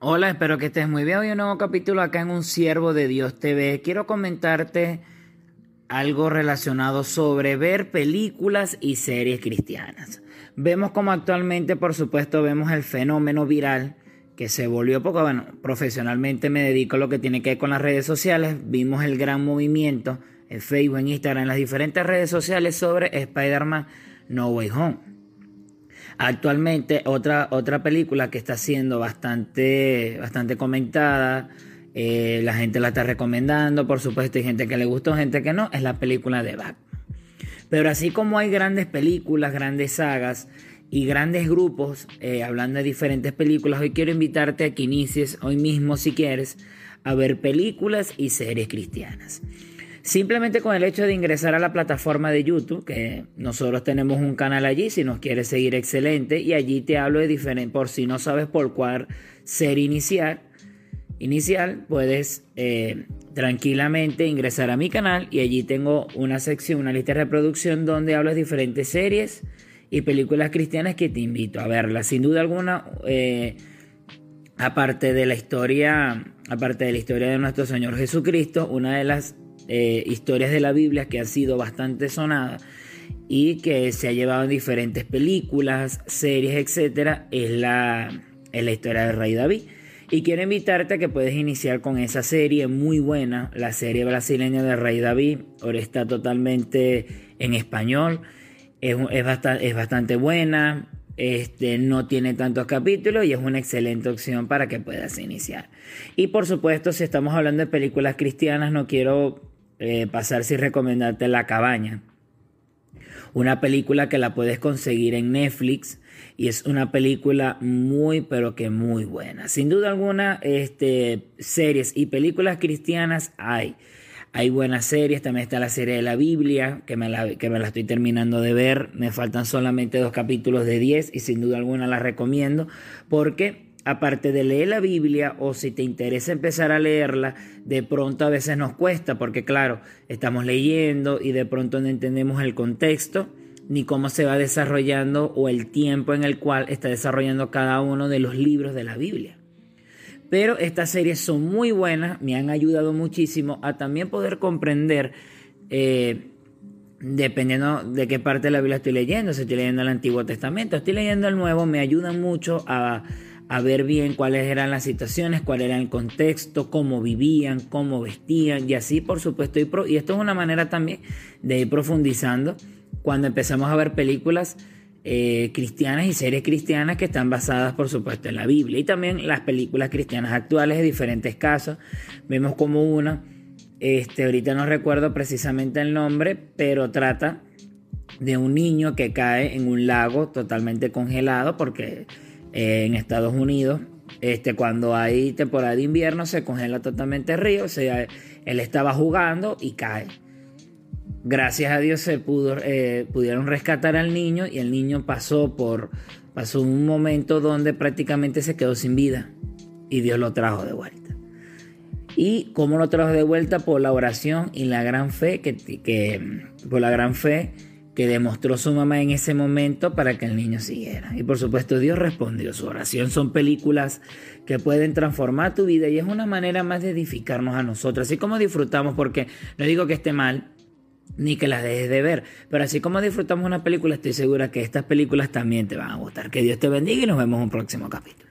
Hola, espero que estés muy bien. Hoy un nuevo capítulo acá en Un Siervo de Dios TV. Quiero comentarte algo relacionado sobre ver películas y series cristianas. Vemos como actualmente, por supuesto, vemos el fenómeno viral que se volvió poco, bueno, profesionalmente me dedico a lo que tiene que ver con las redes sociales. Vimos el gran movimiento en Facebook, en Instagram, en las diferentes redes sociales sobre Spider-Man No Way Home. Actualmente, otra, otra película que está siendo bastante, bastante comentada, eh, la gente la está recomendando, por supuesto, hay gente que le gustó, gente que no, es la película de Batman. Pero así como hay grandes películas, grandes sagas y grandes grupos eh, hablando de diferentes películas, hoy quiero invitarte a que inicies hoy mismo, si quieres, a ver películas y series cristianas. Simplemente con el hecho de ingresar a la plataforma de YouTube, que nosotros tenemos un canal allí, si nos quieres seguir excelente, y allí te hablo de diferente, por si no sabes por cuál ser iniciar, inicial, puedes eh, tranquilamente ingresar a mi canal y allí tengo una sección, una lista de reproducción donde hablo de diferentes series y películas cristianas que te invito a verlas. Sin duda alguna, eh, aparte de la historia, aparte de la historia de nuestro Señor Jesucristo, una de las eh, historias de la Biblia que han sido bastante sonadas y que se ha llevado en diferentes películas, series, etcétera, es la, es la historia del rey David. Y quiero invitarte a que puedes iniciar con esa serie muy buena, la serie brasileña del rey David. Ahora está totalmente en español. Es, es, bastante, es bastante buena. Este, no tiene tantos capítulos y es una excelente opción para que puedas iniciar. Y por supuesto, si estamos hablando de películas cristianas, no quiero eh, pasar sin recomendarte La Cabaña. Una película que la puedes conseguir en Netflix y es una película muy pero que muy buena. Sin duda alguna, este, series y películas cristianas hay. Hay buenas series, también está la serie de la Biblia, que me la, que me la estoy terminando de ver. Me faltan solamente dos capítulos de 10 y sin duda alguna la recomiendo porque aparte de leer la Biblia o si te interesa empezar a leerla, de pronto a veces nos cuesta porque claro, estamos leyendo y de pronto no entendemos el contexto ni cómo se va desarrollando o el tiempo en el cual está desarrollando cada uno de los libros de la Biblia. Pero estas series son muy buenas, me han ayudado muchísimo a también poder comprender, eh, dependiendo de qué parte de la Biblia estoy leyendo, si estoy leyendo el Antiguo Testamento, estoy leyendo el Nuevo, me ayudan mucho a a ver bien cuáles eran las situaciones, cuál era el contexto, cómo vivían, cómo vestían y así por supuesto. Y, esto es una manera también de ir profundizando cuando empezamos a ver películas eh, cristianas y series cristianas que están basadas por supuesto en la Biblia y también las películas cristianas actuales de diferentes casos. Vemos como una, este, ahorita no recuerdo precisamente el nombre, pero trata de un niño que cae en un lago totalmente congelado porque en Estados Unidos. Este, cuando hay temporada de invierno se congela totalmente el río, o él estaba jugando y cae. Gracias a Dios se pudo, eh, pudieron rescatar al niño y el niño pasó por pasó un momento donde prácticamente se quedó sin vida y Dios lo trajo de vuelta. ¿Y cómo lo trajo de vuelta? Por la oración y la gran fe que, que por la gran fe que demostró su mamá en ese momento para que el niño siguiera. Y por supuesto Dios respondió. Su oración son películas que pueden transformar tu vida y es una manera más de edificarnos a nosotros. Así como disfrutamos, porque no digo que esté mal, ni que las dejes de ver. Pero así como disfrutamos una película, estoy segura que estas películas también te van a gustar. Que Dios te bendiga y nos vemos en un próximo capítulo.